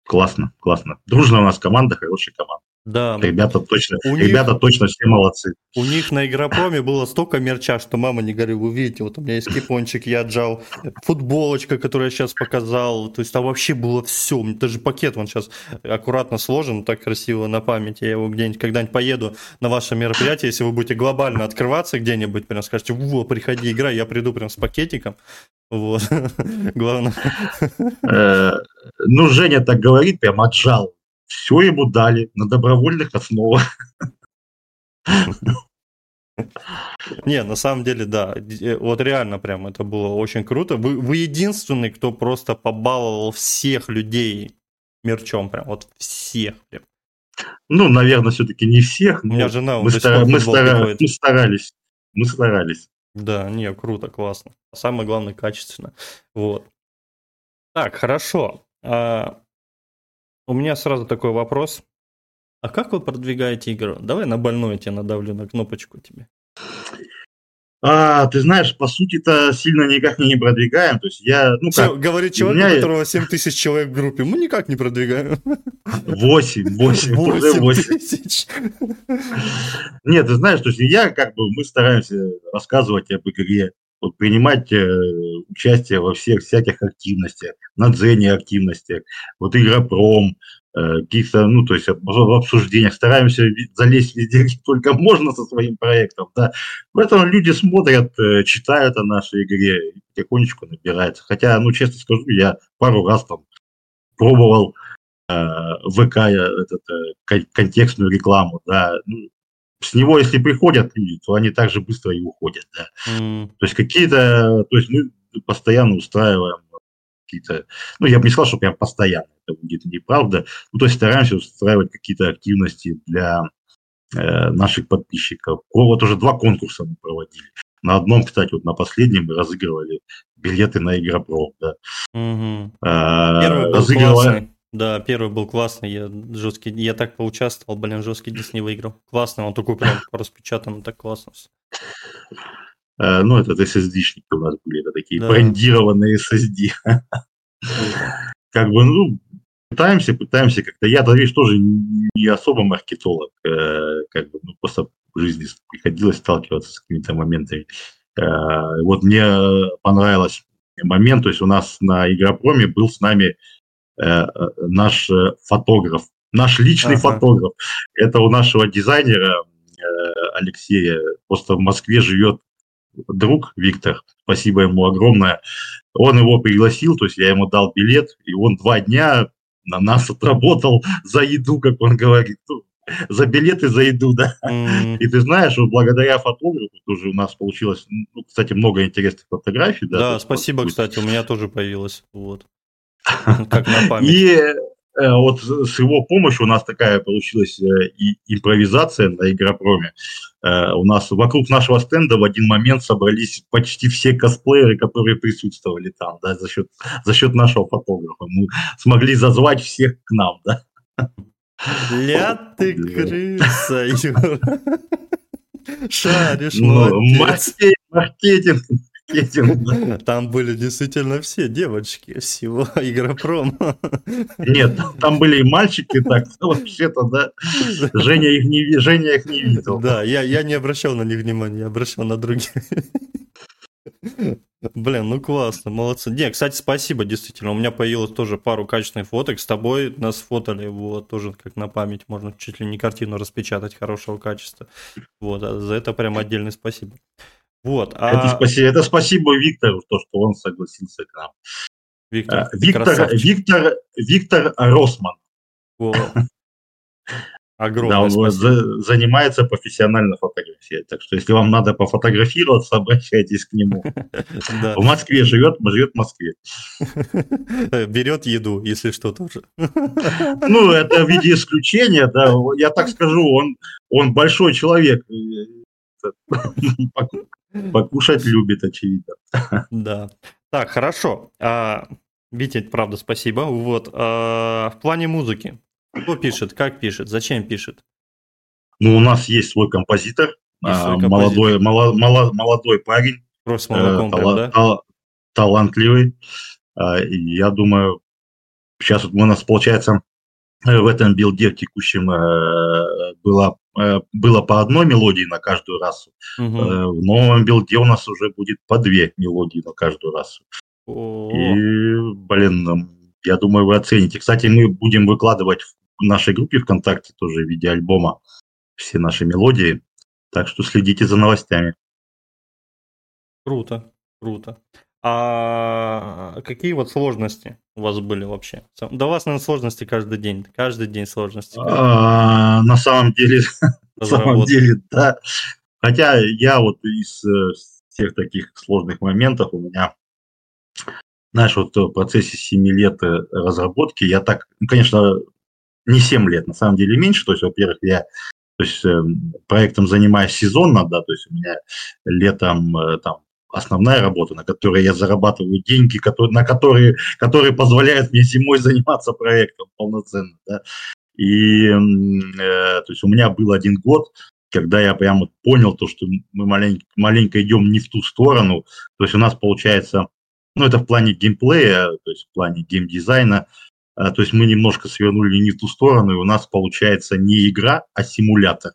классно, классно. Дружная у нас команда, хорошая команда. Да. Ребята точно, у ребята них, точно все молодцы. У них на Игропроме было столько мерча, что мама не говорит, вы видите, вот у меня есть кипончик, я отжал, футболочка, которую я сейчас показал, то есть там вообще было все, даже пакет вон сейчас аккуратно сложен, так красиво на память, я его где-нибудь, когда-нибудь поеду на ваше мероприятие, если вы будете глобально открываться где-нибудь, прям скажете, во, приходи, играй, я приду прям с пакетиком, вот, главное. Э, ну, Женя так говорит, прям отжал все ему дали на добровольных основах. Не, на самом деле, да. Э, вот реально прям это было очень круто. Вы, вы единственный, кто просто побаловал всех людей мерчом. Прям вот всех. Прям. Ну, наверное, все-таки не всех. У меня жена мы, стар... мы, стар... мы старались. Мы старались. Да, не, круто, классно. Самое главное, качественно. Вот. Так, хорошо. А, у меня сразу такой вопрос. А как вы продвигаете игру? Давай на больное тебе надавлю на кнопочку тебе. А, ты знаешь, по сути-то сильно никак не продвигаем. То есть я, ну как, Говорит человек, у, меня... у которого 7 тысяч человек в группе. Мы никак не продвигаем. 8, 8, 8, 8. тысяч. Нет, ты знаешь, то есть я как бы, мы стараемся рассказывать об игре, вот принимать э, участие во всех всяких активностях, на дзене активностях, вот игропром, э, каких-то, ну, то есть в обсуждениях, стараемся залезть везде, где только можно со своим проектом, да. Поэтому люди смотрят, э, читают о нашей игре, и потихонечку набирается. Хотя, ну, честно скажу, я пару раз там пробовал э, ВК этот, э, контекстную рекламу, да, ну, с него, если приходят люди, то они также быстро и уходят, да. Mm. То есть какие-то, то есть мы постоянно устраиваем какие-то, ну, я бы не сказал, что прям постоянно, это будет неправда, ну, то есть стараемся устраивать какие-то активности для э, наших подписчиков. Вот уже два конкурса мы проводили. На одном, кстати, вот на последнем мы разыгрывали билеты на Игропром, да. Угу. А, разыгрывали, да, первый был классный, я жесткий, я так поучаствовал, блин, жесткий диск не выиграл. Классно, он такой прям распечатан, так классно. Uh, ну, это SSD-шники у нас были, это такие да. брендированные SSD. как бы, ну, пытаемся, пытаемся как-то. Я-то, видишь, тоже не особо маркетолог, э, как бы, ну, просто в жизни приходилось сталкиваться с какими-то моментами. Э, вот мне понравилось момент, то есть у нас на Игропроме был с нами Э, наш э, фотограф, наш личный ага. фотограф. Это у нашего дизайнера э, Алексея, просто в Москве живет друг Виктор, спасибо ему огромное. Он его пригласил, то есть я ему дал билет, и он два дня на нас отработал за еду, как он говорит. Ну, за билеты за еду, да. Mm. И ты знаешь, вот благодаря фотографу тоже у нас получилось, ну, кстати, много интересных фотографий. Да, да спасибо, кстати, у меня тоже появилось. Вот. Как на память. И э, вот с его помощью у нас такая получилась э, и импровизация на Игропроме. Э, у нас вокруг нашего стенда в один момент собрались почти все косплееры, которые присутствовали там, да, за счет, за счет нашего фотографа. Мы смогли зазвать всех к нам, да. Ля ты крыса, Юра. Шаришь, ну, маркетинг, маркетинг, Там были действительно все девочки всего Игропром. Нет, там были и мальчики, так вообще-то, да. Женя их не, Женя их не видел. Да, я, я не обращал на них внимания, я обращал на других. Блин, ну классно, молодцы. Не, кстати, спасибо, действительно. У меня появилось тоже пару качественных фоток. С тобой нас фотали, вот, тоже как на память. Можно чуть ли не картину распечатать хорошего качества. Вот, а за это прям отдельное спасибо. Вот. А... Это, спасибо, это спасибо Виктору, то, что он согласился к нам. Виктор, а, Виктор, Виктор, Виктор Росман. Огромное да, он спасибо. занимается профессионально фотографией. Так что, если вам надо пофотографироваться, обращайтесь к нему. В Москве живет, живет в Москве. Берет еду, если что, тоже. Ну, это в виде исключения, да. Я так скажу, он, он большой человек. Покушать любит, очевидно. Да. Так, хорошо. А, Витя, правда, спасибо. Вот. А, в плане музыки. Кто пишет, как пишет, зачем пишет? Ну, у нас есть свой композитор, а, свой молодой, молодой, молодой парень. Кровь с молоком, э, тала- да? талантливый. Э, я думаю, сейчас вот у нас получается э, в этом билде текущем э, было Э, было по одной мелодии на каждую расу. Угу. В новом билде у нас уже будет по две мелодии на каждую расу. О-о-о. И, блин, я думаю, вы оцените. Кстати, мы будем выкладывать в нашей группе ВКонтакте тоже в виде альбома все наши мелодии. Так что следите за новостями. Круто, круто. А какие вот сложности у вас были вообще? Да у вас, наверное, сложности каждый день. Каждый день сложности. А, на самом деле, на самом деле, да. Хотя я вот из э, всех таких сложных моментов у меня, знаешь, вот в процессе 7 лет э, разработки я так, ну, конечно, не 7 лет, на самом деле меньше. То есть, во-первых, я то есть, эм, проектом занимаюсь сезонно, да, то есть у меня летом э, там основная работа, на которой я зарабатываю деньги, которые, на которые, которые позволяют мне зимой заниматься проектом полноценно. Да? И э, то есть у меня был один год, когда я прямо понял то, что мы маленько, маленько идем не в ту сторону. То есть у нас получается, ну это в плане геймплея, то есть в плане геймдизайна, э, то есть мы немножко свернули не в ту сторону, и у нас получается не игра, а симулятор.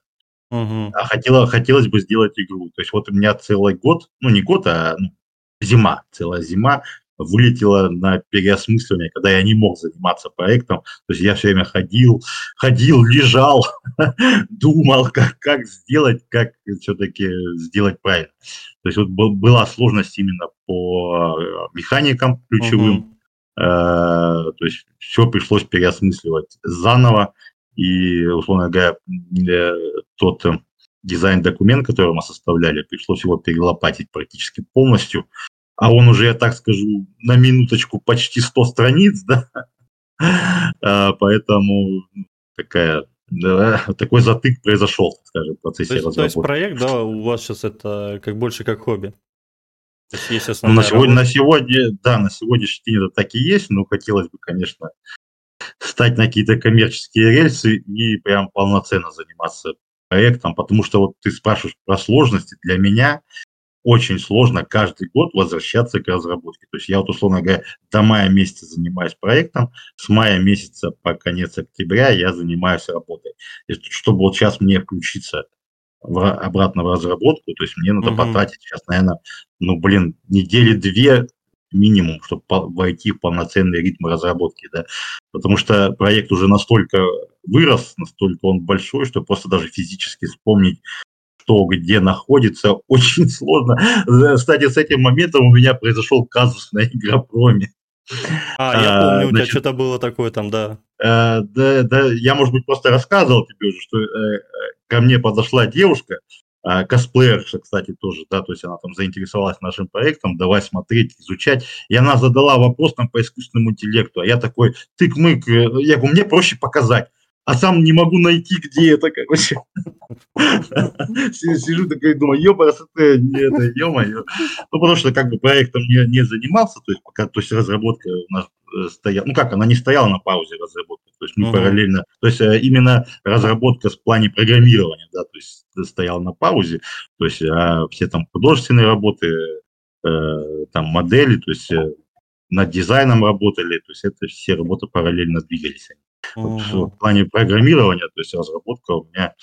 Угу. А хотела, хотелось бы сделать игру. То есть вот у меня целый год, ну не год, а ну, зима, целая зима вылетела на переосмысливание, когда я не мог заниматься проектом. То есть я все время ходил, ходил, лежал, думал, как, как сделать, как все-таки сделать правильно. То есть вот была сложность именно по э, механикам ключевым. Угу. то есть все пришлось переосмысливать заново. И, условно говоря, тот э, дизайн-документ, который мы составляли, пришлось его перелопатить практически полностью. А он уже, я так скажу, на минуточку почти 100 страниц, да? А, поэтому такая да, такой затык произошел, скажем, в процессе то есть, разработки. То есть проект, да, у вас сейчас это как больше как хобби? То есть есть ну, на, сегодня, на сегодня, да, на сегодняшний день это так и есть, но хотелось бы, конечно, стать на какие-то коммерческие рельсы и прям полноценно заниматься проектом, потому что вот ты спрашиваешь про сложности, для меня очень сложно каждый год возвращаться к разработке. То есть я вот, условно говоря, до мая месяца занимаюсь проектом, с мая месяца по конец октября я занимаюсь работой. И чтобы вот сейчас мне включиться в, обратно в разработку, то есть мне надо угу. потратить сейчас, наверное, ну, блин, недели две минимум, чтобы войти в полноценный ритм разработки, да, потому что проект уже настолько вырос, настолько он большой, что просто даже физически вспомнить, что где находится, очень сложно. Кстати, с этим моментом у меня произошел казус на Игропроме. А, я помню, а, у тебя что-то было такое там, да. А, да, да, я, может быть, просто рассказывал тебе уже, что э, ко мне подошла девушка, а, косплеерша, кстати, тоже, да, то есть она там заинтересовалась нашим проектом, давай смотреть, изучать, и она задала вопрос там по искусственному интеллекту, а я такой, тык-мык, э, я говорю, мне проще показать, а сам не могу найти, где это, короче. Сижу такой, думаю, ёпарасоте, не это, ё-моё. Ну, потому что как бы проектом не, не занимался, то есть пока, то есть разработка у нас э, стояла, ну как, она не стояла на паузе разработка, То есть мы угу. параллельно, то есть э, именно разработка в плане программирования, да, то есть стоял на паузе, то есть а все там художественные работы, э, там модели, то есть э, над дизайном работали, то есть это все работы параллельно двигались. Угу. Вот в плане программирования, то есть разработка у меня,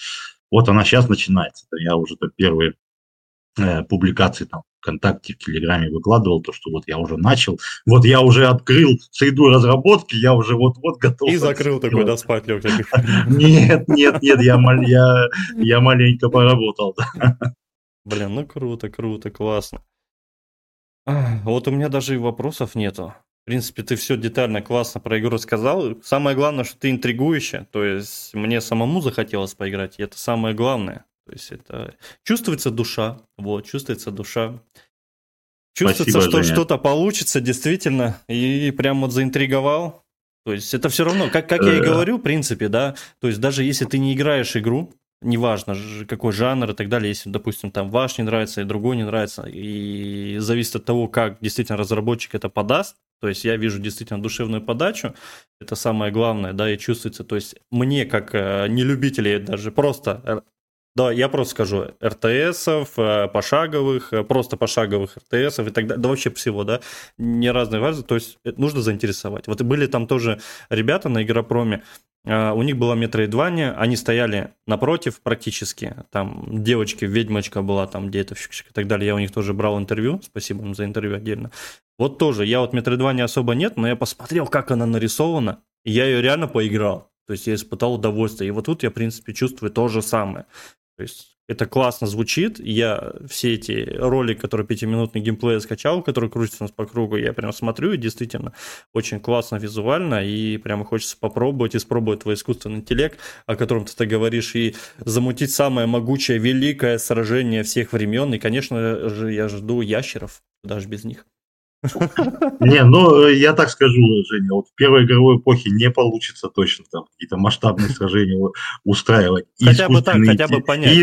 вот она сейчас начинается. Я уже там первые э, публикации там ВКонтакте, в Телеграме выкладывал, то, что вот я уже начал, вот я уже открыл среду разработки, я уже вот-вот готов. И закрыл такой, да, спать лег. Нет, нет, нет, я, я, я маленько поработал. Блин, ну круто, круто, классно. Вот у меня даже и вопросов нету. В принципе, ты все детально, классно про игру рассказал. Самое главное, что ты интригующая. То есть мне самому захотелось поиграть, и это самое главное. То есть это чувствуется душа, вот, чувствуется душа. Чувствуется, Спасибо, что что-то получится действительно, и прям вот заинтриговал. То есть это все равно, как, как я и э. говорю, в принципе, да, то есть даже если ты не играешь игру, неважно какой жанр и так далее, если, допустим, там ваш не нравится и другой не нравится, и зависит от того, как действительно разработчик это подаст, то есть я вижу действительно душевную подачу, это самое главное, да, и чувствуется, то есть мне как э, не любители даже просто да, я просто скажу, РТСов, э, пошаговых, э, просто пошаговых РТСов и так далее, да вообще всего, да, не разные вазы, то есть э, нужно заинтересовать. Вот были там тоже ребята на Игропроме, у них была метроидвания, они стояли напротив практически, там девочки, ведьмочка была там где-то и так далее, я у них тоже брал интервью, спасибо им за интервью отдельно. Вот тоже, я вот метроидвания особо нет, но я посмотрел, как она нарисована, и я ее реально поиграл. То есть я испытал удовольствие. И вот тут я, в принципе, чувствую то же самое. То есть это классно звучит. Я все эти ролики, которые пятиминутный геймплей скачал, которые крутятся у нас по кругу, я прям смотрю, и действительно очень классно визуально, и прямо хочется попробовать, испробовать твой искусственный интеллект, о котором ты, ты говоришь, и замутить самое могучее, великое сражение всех времен. И, конечно же, я жду ящеров, даже без них. Не, ну, я так скажу, Женя, вот в первой игровой эпохе не получится точно там какие-то масштабные сражения устраивать. Хотя бы так, хотя бы понять.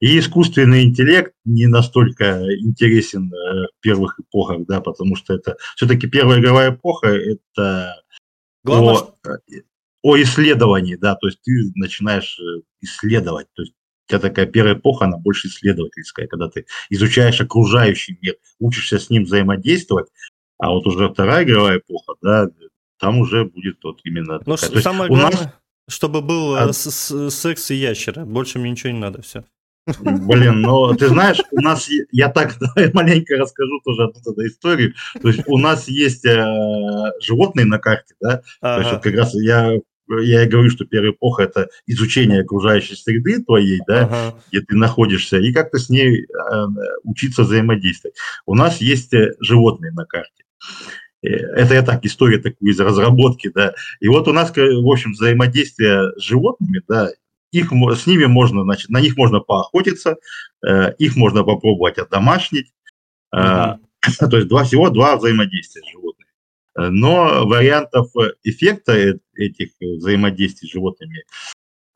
И, искусственный интеллект не настолько интересен э, в первых эпохах, да, потому что это все-таки первая игровая эпоха это Главное, о, э, о исследовании, да, то есть ты начинаешь э, исследовать, то есть тебя такая первая эпоха, она больше исследовательская, когда ты изучаешь окружающий мир, учишься с ним взаимодействовать, а вот уже вторая игровая эпоха, да, там уже будет вот именно... Ну, такая. самое главное, нас... чтобы был а... секс и ящеры, больше мне ничего не надо, все. Блин, но ты знаешь, у нас, я так давай маленько расскажу тоже одну историю. То есть у нас есть э, животные на карте, да. Ага. То есть вот как раз я я и говорю, что первая эпоха – это изучение окружающей среды твоей, да, ага. где ты находишься, и как-то с ней э, учиться взаимодействовать. У нас есть э, животные на карте. Э, это я так, история такую из разработки, да. И вот у нас, в общем, взаимодействие с животными, да, их, с ними можно, значит, на них можно поохотиться, их можно попробовать одомашнить. Угу. То есть два, всего два взаимодействия с животными. Но вариантов эффекта э, этих взаимодействий с животными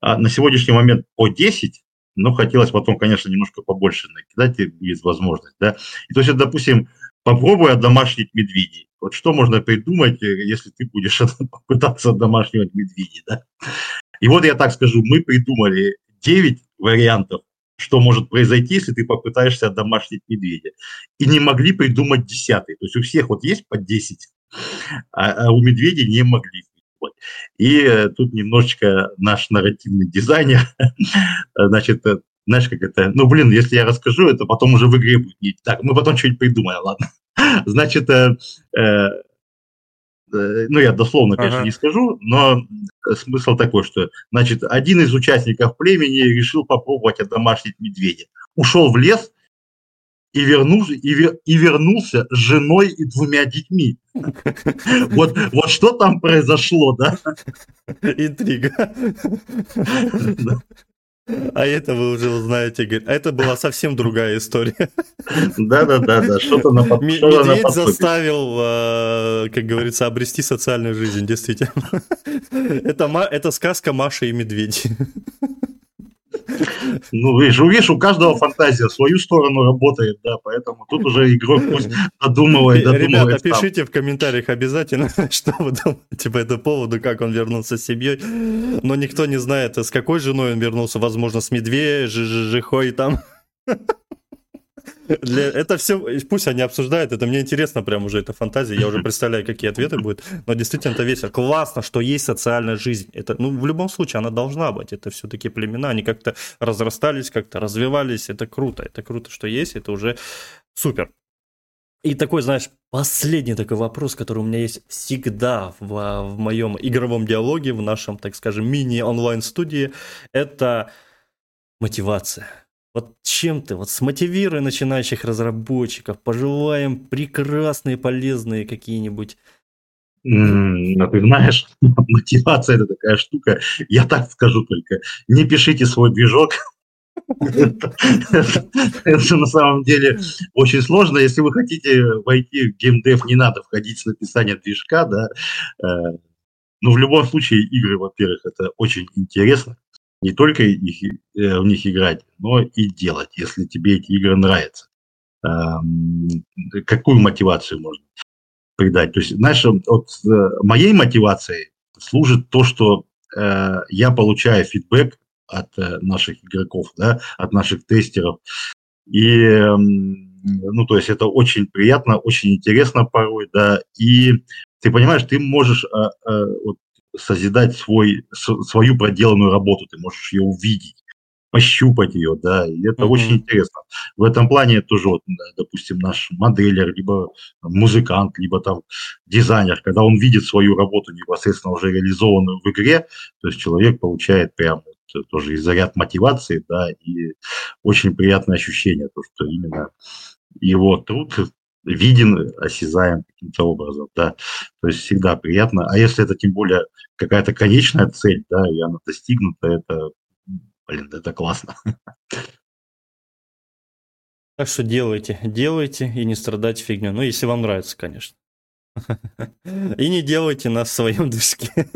а, на сегодняшний момент по 10, но хотелось потом, конечно, немножко побольше накидать, будет возможность. Да? И то есть, допустим, попробуй домашних медведей. Вот что можно придумать, э, если ты будешь пытаться домашнего медведя, да? И вот я так скажу, мы придумали 9 вариантов, что может произойти, если ты попытаешься домашнить медведя. И не могли придумать десятый. То есть у всех вот есть по 10 а, а у медведей не могли. И э, тут немножечко наш нарративный дизайнер, значит, э, знаешь, как это, ну, блин, если я расскажу, это потом уже в игре будет. Так, мы потом что-нибудь придумаем, ладно. Значит, э, э, ну, я дословно, конечно, ага. не скажу, но смысл такой, что, значит, один из участников племени решил попробовать одомашнить медведя. Ушел в лес, и вернулся, и, вер, и вернулся с женой и двумя детьми. Вот, вот что там произошло, да? Интрига. А это вы уже узнаете, а это была совсем другая история. Да-да-да, да. что-то на под... Медведь на заставил, а, как говорится, обрести социальную жизнь, действительно. Это, это сказка Маша и Медведь. Ну, видишь, видишь, у каждого фантазия в свою сторону работает, да, поэтому тут уже игрок пусть додумывает, додумывает. Ребята, пишите в комментариях обязательно, что вы думаете по этому поводу, как он вернулся с семьей. Но никто не знает, с какой женой он вернулся, возможно, с медвежьей, там. Для... Это все, пусть они обсуждают, это мне интересно прям уже, эта фантазия, я уже представляю, какие ответы будут, но действительно это весело. Классно, что есть социальная жизнь. Это, ну, в любом случае, она должна быть. Это все-таки племена, они как-то разрастались, как-то развивались. Это круто, это круто, что есть, это уже супер. И такой, знаешь, последний такой вопрос, который у меня есть всегда в, в моем игровом диалоге, в нашем, так скажем, мини-онлайн-студии, это мотивация вот чем ты, вот смотивируй начинающих разработчиков, пожелаем прекрасные, полезные какие-нибудь ну, ты знаешь, мотивация это такая штука. Я так скажу только, не пишите свой движок. Это на самом деле очень сложно. Если вы хотите войти в геймдев, не надо входить с написания движка, да. Э, но в любом случае игры, во-первых, это очень интересно не только их, э, в них играть, но и делать, если тебе эти игры нравятся. Какую мотивацию можно придать? То есть, знаешь, от э, моей мотивацией служит то, что э, я получаю фидбэк от наших игроков, да, от наших тестеров. И, ну, то есть это очень приятно, очень интересно порой, да, и ты понимаешь, ты можешь вот, созидать свой, свою проделанную работу, ты можешь ее увидеть, пощупать ее, да, и это mm-hmm. очень интересно. В этом плане тоже, вот, допустим, наш моделер, либо музыкант, либо там дизайнер, когда он видит свою работу непосредственно уже реализованную в игре, то есть человек получает прям вот, тоже и заряд мотивации, да, и очень приятное ощущение, то, что именно его труд виден, осязаем каким-то образом, да, то есть всегда приятно, а если это тем более какая-то конечная цель, да, и она достигнута, это, блин, это классно. Так что делайте, делайте и не страдайте фигню. Ну, если вам нравится, конечно. И не делайте на своем движке.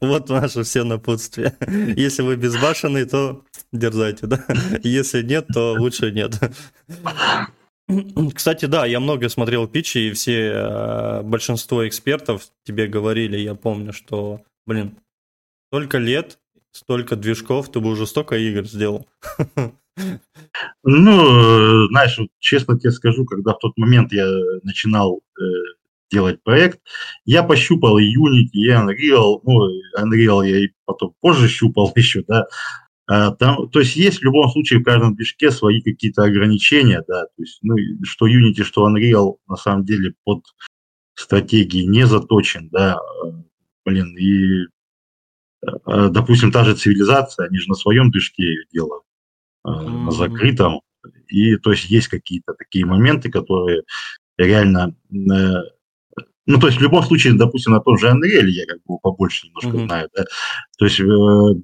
Вот наше все напутствие. Если вы безбашенный, то дерзайте, да? Если нет, то лучше нет. Кстати, да, я много смотрел питчи, и все, э, большинство экспертов тебе говорили, я помню, что, блин, столько лет, столько движков, ты бы уже столько игр сделал. Ну, знаешь, честно тебе скажу, когда в тот момент я начинал э, делать проект, я пощупал Unity, и Unreal, ну, Unreal я и потом позже щупал еще, да, там, то есть есть в любом случае в каждом движке свои какие-то ограничения, да, то есть, ну, что Unity, что Unreal на самом деле под стратегии не заточен, да, а, блин, и, а, допустим, та же цивилизация, они же на своем движке ее делают, mm-hmm. на закрытом, и то есть есть какие-то такие моменты, которые реально э, ну, то есть в любом случае, допустим, на том же Unreal я как бы побольше немножко mm-hmm. знаю, да. То есть э,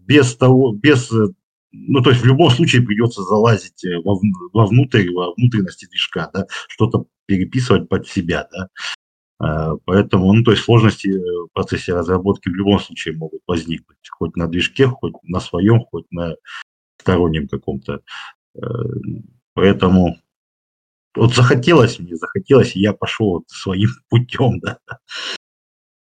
без того, без, э, ну, то есть в любом случае придется залазить э, во, вовнутрь, во внутренности движка, да, что-то переписывать под себя, да. А, поэтому, ну, то есть сложности в процессе разработки в любом случае могут возникнуть, хоть на движке, хоть на своем, хоть на стороннем каком-то. Поэтому вот захотелось мне, захотелось, и я пошел вот своим путем, да.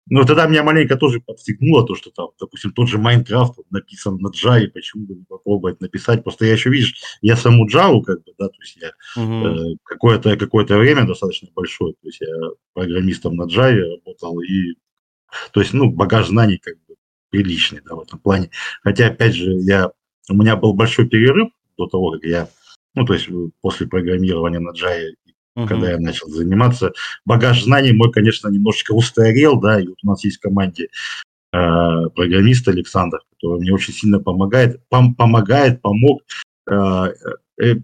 Но тогда меня маленько тоже подстегнуло то, что там, допустим, тот же Майнкрафт написан на Java, почему бы не попробовать написать. Просто я еще, видишь, я саму Java, как бы, да, то есть я угу. э, какое-то какое время достаточно большое, то есть я программистом на Java работал, и, то есть, ну, багаж знаний как бы приличный, да, в этом плане. Хотя, опять же, я, у меня был большой перерыв до того, как я ну, то есть э, после программирования на Java, uh-huh. когда я начал заниматься, багаж знаний мой, конечно, немножечко устарел, да, и вот у нас есть в команде э, программист Александр, который мне очень сильно помогает, пом- помогает, помог э, э,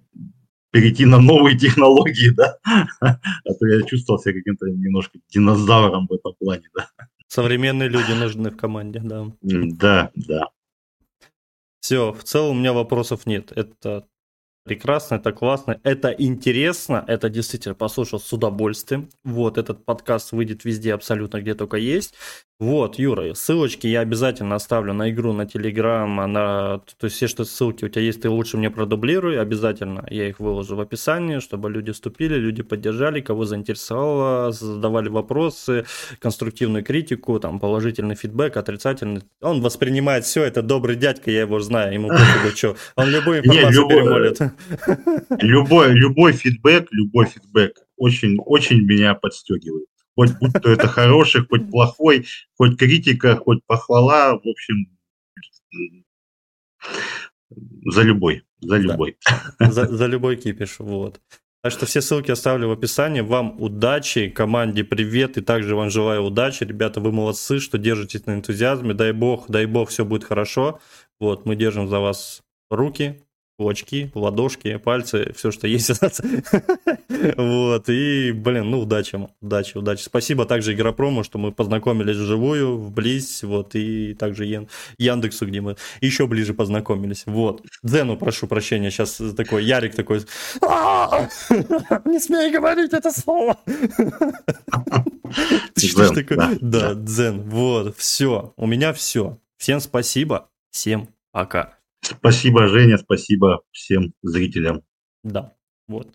перейти на новые технологии, да, а то я чувствовал себя каким-то немножко динозавром в этом плане, да. Современные люди нужны в команде, да. Да, да. Все, в целом у меня вопросов нет. Это прекрасно, это классно, это интересно, это действительно послушал с удовольствием. Вот, этот подкаст выйдет везде абсолютно, где только есть. Вот, Юра, ссылочки я обязательно оставлю на игру, на Телеграм, на... То есть все, что ссылки у тебя есть, ты лучше мне продублируй, обязательно я их выложу в описании, чтобы люди вступили, люди поддержали, кого заинтересовало, задавали вопросы, конструктивную критику, там, положительный фидбэк, отрицательный. Он воспринимает все, это добрый дядька, я его знаю, ему пофигу, что. Он любую информацию перемолит. Любой, любой фидбэк, любой фидбэк очень, очень меня подстегивает хоть будь то это хороший, хоть плохой, хоть критика, хоть похвала, в общем, за любой, за любой. Да, за, за любой кипиш, вот. Так что все ссылки оставлю в описании. Вам удачи, команде привет, и также вам желаю удачи. Ребята, вы молодцы, что держитесь на энтузиазме. Дай бог, дай бог, все будет хорошо. Вот, мы держим за вас руки, кулачки, ладошки, пальцы, все, что есть у нас. Вот, и, блин, ну, удачи, удачи, удачи. Спасибо также Игропрому, что мы познакомились вживую, вблизь, вот, и также Ян, Яндексу, где мы еще ближе познакомились. Вот. Дзену прошу прощения, сейчас такой Ярик такой, не смей говорить это слово. Да, Дзен, вот, все, у меня все. Всем спасибо, всем пока. Спасибо, Женя, спасибо всем зрителям. Да, вот.